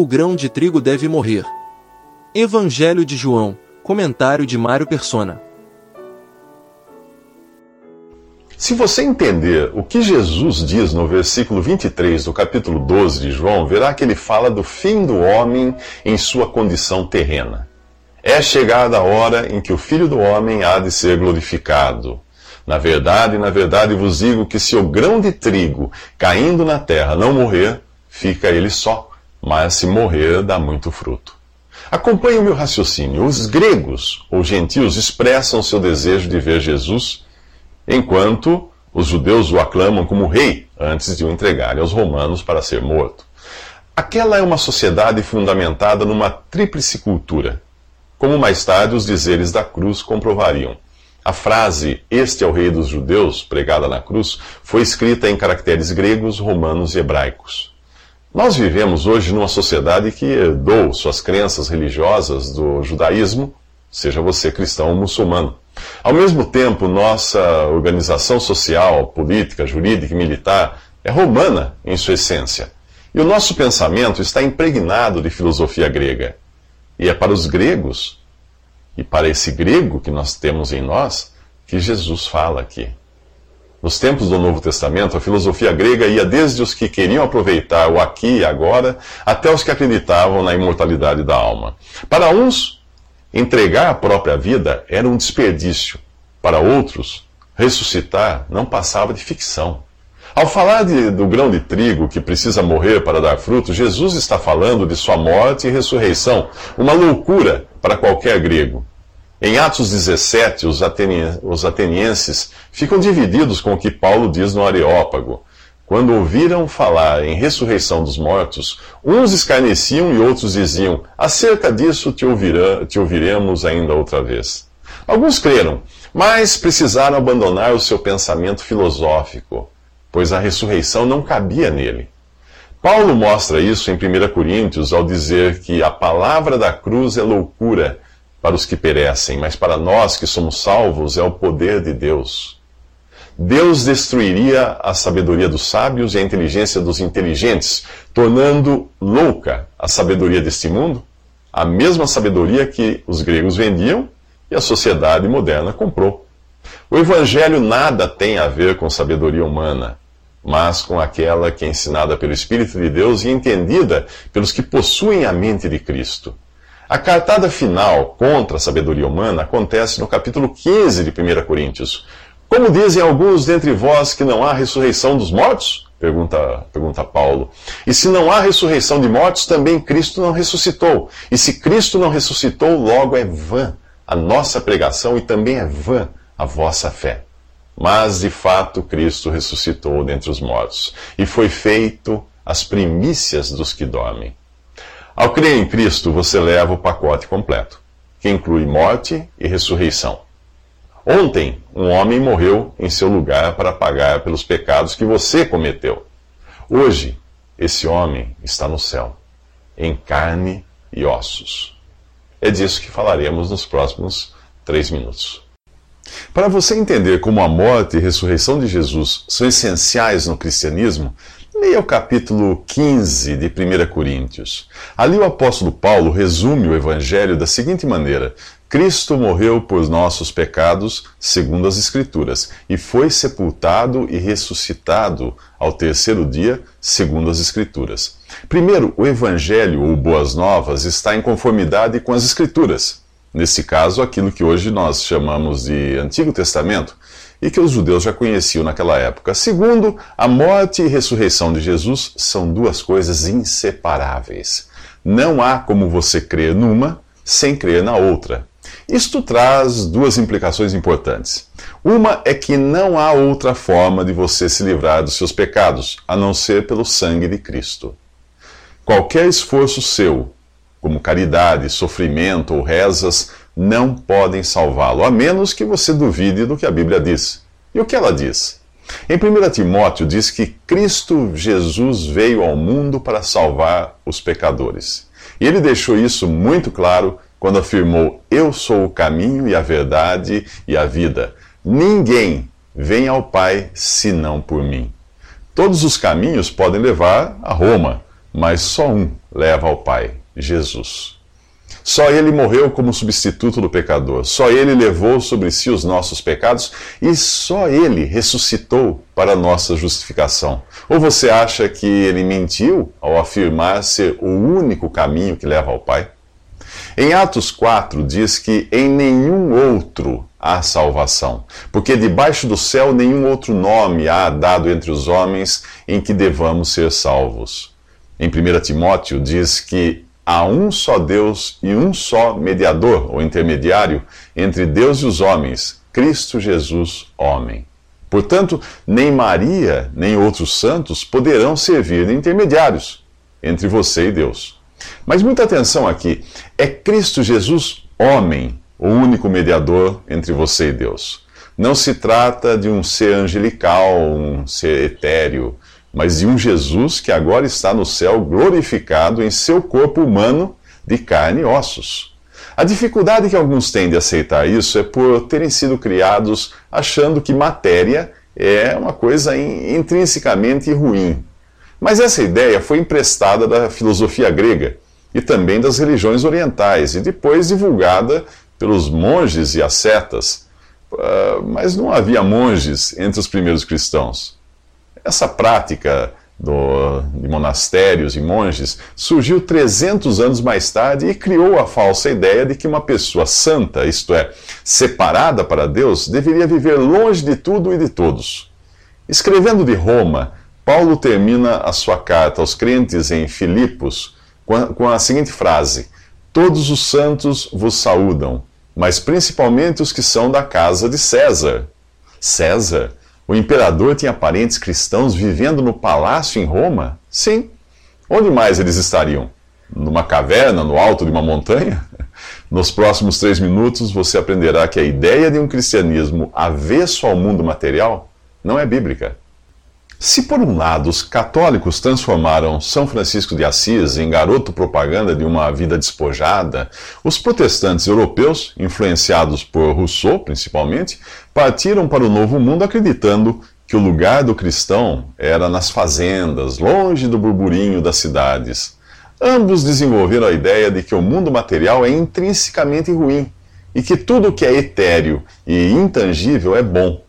o grão de trigo deve morrer. Evangelho de João, comentário de Mário Persona. Se você entender o que Jesus diz no versículo 23 do capítulo 12 de João, verá que ele fala do fim do homem em sua condição terrena. É chegada a hora em que o Filho do Homem há de ser glorificado. Na verdade, na verdade vos digo que se o grão de trigo caindo na terra não morrer, fica ele só, mas se morrer, dá muito fruto. Acompanhe o meu raciocínio. Os gregos ou gentios expressam seu desejo de ver Jesus, enquanto os judeus o aclamam como rei antes de o entregarem aos romanos para ser morto. Aquela é uma sociedade fundamentada numa tríplice cultura, como mais tarde os dizeres da cruz comprovariam. A frase Este é o Rei dos Judeus, pregada na cruz, foi escrita em caracteres gregos, romanos e hebraicos. Nós vivemos hoje numa sociedade que herdou suas crenças religiosas do judaísmo, seja você cristão ou muçulmano. Ao mesmo tempo, nossa organização social, política, jurídica e militar é romana em sua essência. E o nosso pensamento está impregnado de filosofia grega. E é para os gregos e para esse grego que nós temos em nós, que Jesus fala aqui. Nos tempos do Novo Testamento, a filosofia grega ia desde os que queriam aproveitar o aqui e agora, até os que acreditavam na imortalidade da alma. Para uns, entregar a própria vida era um desperdício. Para outros, ressuscitar não passava de ficção. Ao falar de, do grão de trigo que precisa morrer para dar fruto, Jesus está falando de sua morte e ressurreição, uma loucura para qualquer grego. Em Atos 17, os, os atenienses ficam divididos com o que Paulo diz no Areópago. Quando ouviram falar em ressurreição dos mortos, uns escarneciam e outros diziam: Acerca disso te, ouvirá, te ouviremos ainda outra vez. Alguns creram, mas precisaram abandonar o seu pensamento filosófico, pois a ressurreição não cabia nele. Paulo mostra isso em 1 Coríntios ao dizer que a palavra da cruz é loucura para os que perecem, mas para nós que somos salvos é o poder de Deus. Deus destruiria a sabedoria dos sábios e a inteligência dos inteligentes, tornando louca a sabedoria deste mundo, a mesma sabedoria que os gregos vendiam e a sociedade moderna comprou. O Evangelho nada tem a ver com sabedoria humana, mas com aquela que é ensinada pelo Espírito de Deus e entendida pelos que possuem a mente de Cristo. A cartada final contra a sabedoria humana acontece no capítulo 15 de 1 Coríntios. Como dizem alguns dentre vós que não há ressurreição dos mortos? Pergunta, pergunta Paulo. E se não há ressurreição de mortos, também Cristo não ressuscitou. E se Cristo não ressuscitou, logo é vã a nossa pregação e também é vã a vossa fé. Mas, de fato, Cristo ressuscitou dentre os mortos e foi feito as primícias dos que dormem. Ao crer em Cristo, você leva o pacote completo, que inclui morte e ressurreição. Ontem, um homem morreu em seu lugar para pagar pelos pecados que você cometeu. Hoje, esse homem está no céu, em carne e ossos. É disso que falaremos nos próximos três minutos. Para você entender como a morte e a ressurreição de Jesus são essenciais no cristianismo, Leia o capítulo 15 de 1 Coríntios. Ali o apóstolo Paulo resume o evangelho da seguinte maneira: Cristo morreu por nossos pecados, segundo as Escrituras, e foi sepultado e ressuscitado ao terceiro dia, segundo as Escrituras. Primeiro, o evangelho ou boas novas está em conformidade com as Escrituras. Nesse caso, aquilo que hoje nós chamamos de Antigo Testamento e que os judeus já conheciam naquela época. Segundo, a morte e ressurreição de Jesus são duas coisas inseparáveis. Não há como você crer numa sem crer na outra. Isto traz duas implicações importantes. Uma é que não há outra forma de você se livrar dos seus pecados, a não ser pelo sangue de Cristo. Qualquer esforço seu, como caridade, sofrimento ou rezas, não podem salvá-lo, a menos que você duvide do que a Bíblia diz. E o que ela diz? Em 1 Timóteo diz que Cristo Jesus veio ao mundo para salvar os pecadores. E ele deixou isso muito claro quando afirmou: Eu sou o caminho e a verdade e a vida. Ninguém vem ao Pai senão por mim. Todos os caminhos podem levar a Roma, mas só um leva ao Pai: Jesus. Só ele morreu como substituto do pecador. Só ele levou sobre si os nossos pecados e só ele ressuscitou para nossa justificação. Ou você acha que ele mentiu ao afirmar ser o único caminho que leva ao Pai? Em Atos 4 diz que em nenhum outro há salvação, porque debaixo do céu nenhum outro nome há dado entre os homens em que devamos ser salvos. Em 1 Timóteo diz que há um só Deus e um só mediador ou intermediário entre Deus e os homens, Cristo Jesus, homem. Portanto, nem Maria, nem outros santos poderão servir de intermediários entre você e Deus. Mas muita atenção aqui: é Cristo Jesus, homem, o único mediador entre você e Deus. Não se trata de um ser angelical, um ser etéreo, mas de um Jesus que agora está no céu glorificado em seu corpo humano de carne e ossos. A dificuldade que alguns têm de aceitar isso é por terem sido criados achando que matéria é uma coisa intrinsecamente ruim. Mas essa ideia foi emprestada da filosofia grega e também das religiões orientais e depois divulgada pelos monges e ascetas. Uh, mas não havia monges entre os primeiros cristãos. Essa prática do, de monastérios e monges surgiu 300 anos mais tarde e criou a falsa ideia de que uma pessoa santa, isto é, separada para Deus, deveria viver longe de tudo e de todos. Escrevendo de Roma, Paulo termina a sua carta aos crentes em Filipos com a, com a seguinte frase: Todos os santos vos saúdam, mas principalmente os que são da casa de César. César? O imperador tinha parentes cristãos vivendo no palácio em Roma? Sim. Onde mais eles estariam? Numa caverna, no alto de uma montanha? Nos próximos três minutos você aprenderá que a ideia de um cristianismo avesso ao mundo material não é bíblica. Se, por um lado, os católicos transformaram São Francisco de Assis em garoto propaganda de uma vida despojada, os protestantes europeus, influenciados por Rousseau principalmente, partiram para o Novo Mundo acreditando que o lugar do cristão era nas fazendas, longe do burburinho das cidades. Ambos desenvolveram a ideia de que o mundo material é intrinsecamente ruim e que tudo que é etéreo e intangível é bom.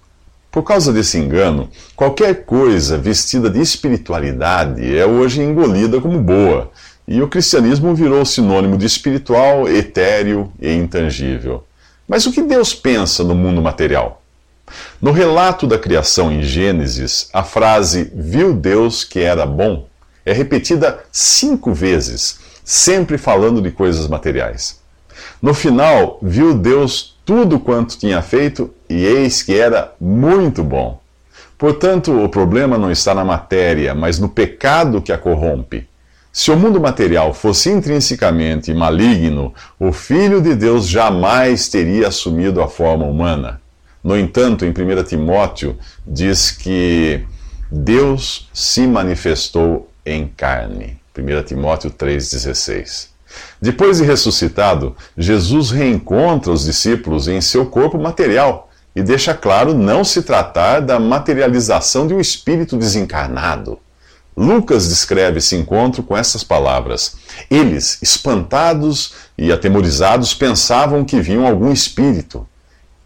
Por causa desse engano, qualquer coisa vestida de espiritualidade é hoje engolida como boa, e o cristianismo virou sinônimo de espiritual, etéreo e intangível. Mas o que Deus pensa no mundo material? No relato da criação em Gênesis, a frase viu Deus que era bom é repetida cinco vezes, sempre falando de coisas materiais. No final, viu Deus tudo quanto tinha feito, e eis que era muito bom. Portanto, o problema não está na matéria, mas no pecado que a corrompe. Se o mundo material fosse intrinsecamente maligno, o Filho de Deus jamais teria assumido a forma humana. No entanto, em 1 Timóteo, diz que Deus se manifestou em carne. 1 Timóteo 3,16. Depois de ressuscitado, Jesus reencontra os discípulos em seu corpo material e deixa claro não se tratar da materialização de um espírito desencarnado. Lucas descreve esse encontro com essas palavras: Eles, espantados e atemorizados, pensavam que viam algum espírito.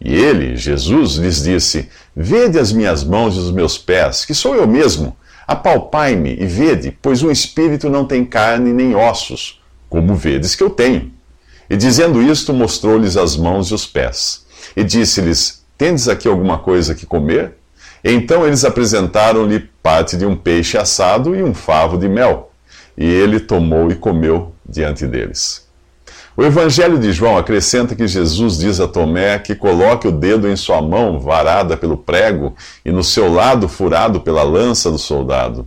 E ele, Jesus, lhes disse: Vede as minhas mãos e os meus pés, que sou eu mesmo. Apalpai-me e vede, pois um espírito não tem carne nem ossos como vedes que eu tenho. E dizendo isto, mostrou-lhes as mãos e os pés. E disse-lhes: Tendes aqui alguma coisa que comer? Então eles apresentaram-lhe parte de um peixe assado e um favo de mel. E ele tomou e comeu diante deles. O Evangelho de João acrescenta que Jesus diz a Tomé que coloque o dedo em sua mão varada pelo prego e no seu lado furado pela lança do soldado.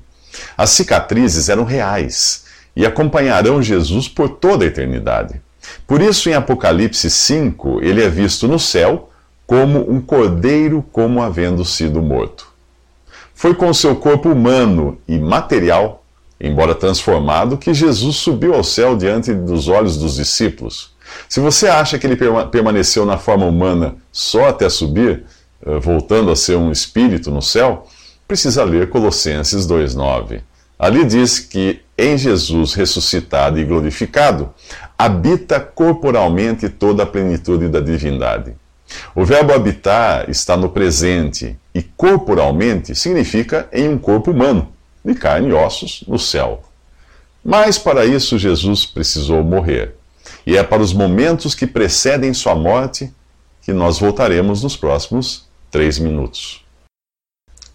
As cicatrizes eram reais e acompanharão Jesus por toda a eternidade. Por isso, em Apocalipse 5, ele é visto no céu como um cordeiro, como havendo sido morto. Foi com seu corpo humano e material, embora transformado, que Jesus subiu ao céu diante dos olhos dos discípulos. Se você acha que ele permaneceu na forma humana só até subir, eh, voltando a ser um espírito no céu, precisa ler Colossenses 2,9. Ali diz que em Jesus ressuscitado e glorificado, habita corporalmente toda a plenitude da divindade. O verbo habitar está no presente e corporalmente significa em um corpo humano, de carne e ossos, no céu. Mas para isso Jesus precisou morrer. E é para os momentos que precedem sua morte que nós voltaremos nos próximos três minutos.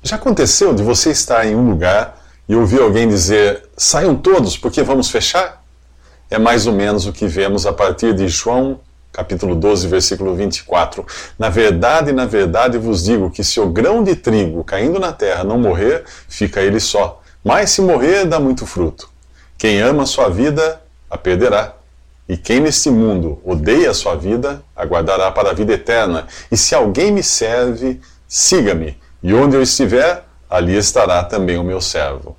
Já aconteceu de você estar em um lugar e ouvir alguém dizer: saiam todos porque vamos fechar? É mais ou menos o que vemos a partir de João capítulo 12, versículo 24. Na verdade, na verdade vos digo que se o grão de trigo caindo na terra não morrer, fica ele só. Mas se morrer, dá muito fruto. Quem ama a sua vida, a perderá. E quem neste mundo odeia a sua vida, aguardará para a vida eterna. E se alguém me serve, siga-me. E onde eu estiver, ali estará também o meu servo.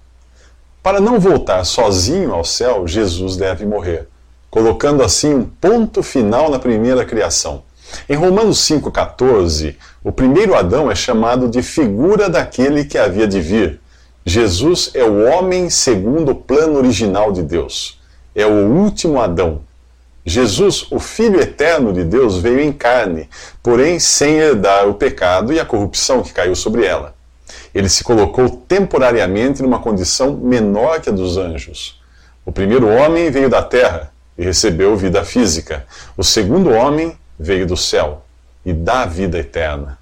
Para não voltar sozinho ao céu, Jesus deve morrer colocando assim um ponto final na primeira criação. Em Romanos 5,14, o primeiro Adão é chamado de figura daquele que havia de vir. Jesus é o homem segundo o plano original de Deus. É o último Adão. Jesus, o Filho eterno de Deus, veio em carne, porém sem herdar o pecado e a corrupção que caiu sobre ela. Ele se colocou temporariamente numa condição menor que a dos anjos. O primeiro homem veio da terra, e recebeu vida física. O segundo homem veio do céu e dá vida eterna.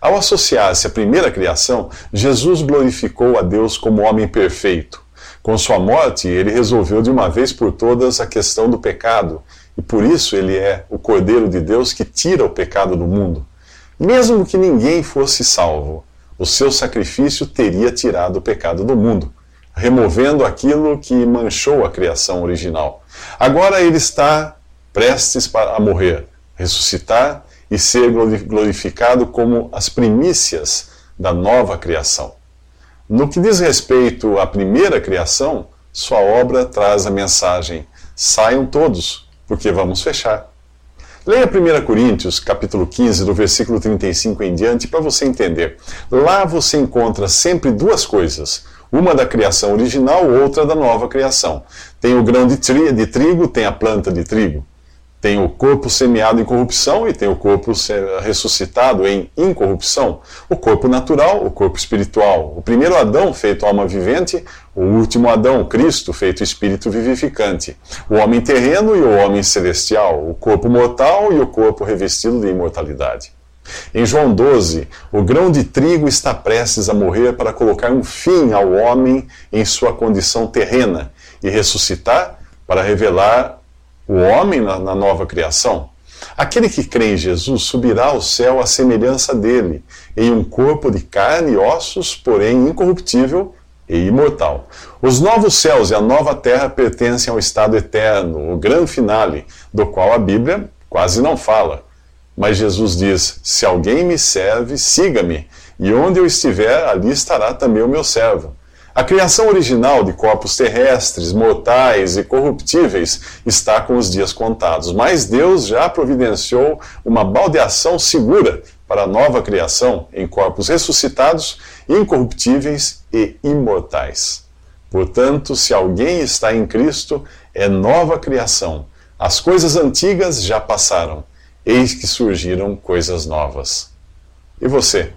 Ao associar-se à primeira criação, Jesus glorificou a Deus como homem perfeito. Com sua morte, ele resolveu de uma vez por todas a questão do pecado, e por isso ele é o Cordeiro de Deus que tira o pecado do mundo. Mesmo que ninguém fosse salvo, o seu sacrifício teria tirado o pecado do mundo removendo aquilo que manchou a criação original. Agora ele está prestes a morrer, ressuscitar e ser glorificado como as primícias da nova criação. No que diz respeito à primeira criação, sua obra traz a mensagem: saiam todos, porque vamos fechar. Leia 1 Coríntios, capítulo 15, do versículo 35 em diante, para você entender. Lá você encontra sempre duas coisas uma da criação original, outra da nova criação. Tem o grão de, tri, de trigo, tem a planta de trigo. Tem o corpo semeado em corrupção e tem o corpo ressuscitado em incorrupção. O corpo natural, o corpo espiritual. O primeiro Adão, feito alma vivente, o último Adão, Cristo, feito espírito vivificante. O homem terreno e o homem celestial. O corpo mortal e o corpo revestido de imortalidade. Em João 12, o grão de trigo está prestes a morrer para colocar um fim ao homem em sua condição terrena e ressuscitar para revelar o homem na, na nova criação. Aquele que crê em Jesus subirá ao céu à semelhança dele, em um corpo de carne e ossos, porém incorruptível e imortal. Os novos céus e a nova terra pertencem ao estado eterno, o grande finale, do qual a Bíblia quase não fala. Mas Jesus diz: Se alguém me serve, siga-me, e onde eu estiver, ali estará também o meu servo. A criação original de corpos terrestres, mortais e corruptíveis está com os dias contados, mas Deus já providenciou uma baldeação segura para a nova criação em corpos ressuscitados, incorruptíveis e imortais. Portanto, se alguém está em Cristo, é nova criação. As coisas antigas já passaram eis que surgiram coisas novas. E você?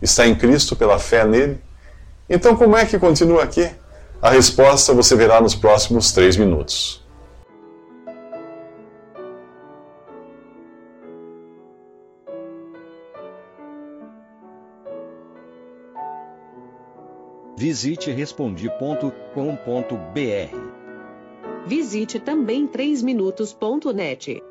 Está em Cristo pela fé nele? Então, como é que continua aqui? A resposta você verá nos próximos três minutos. Visite respondi.com.br. Visite também 3minutos.net.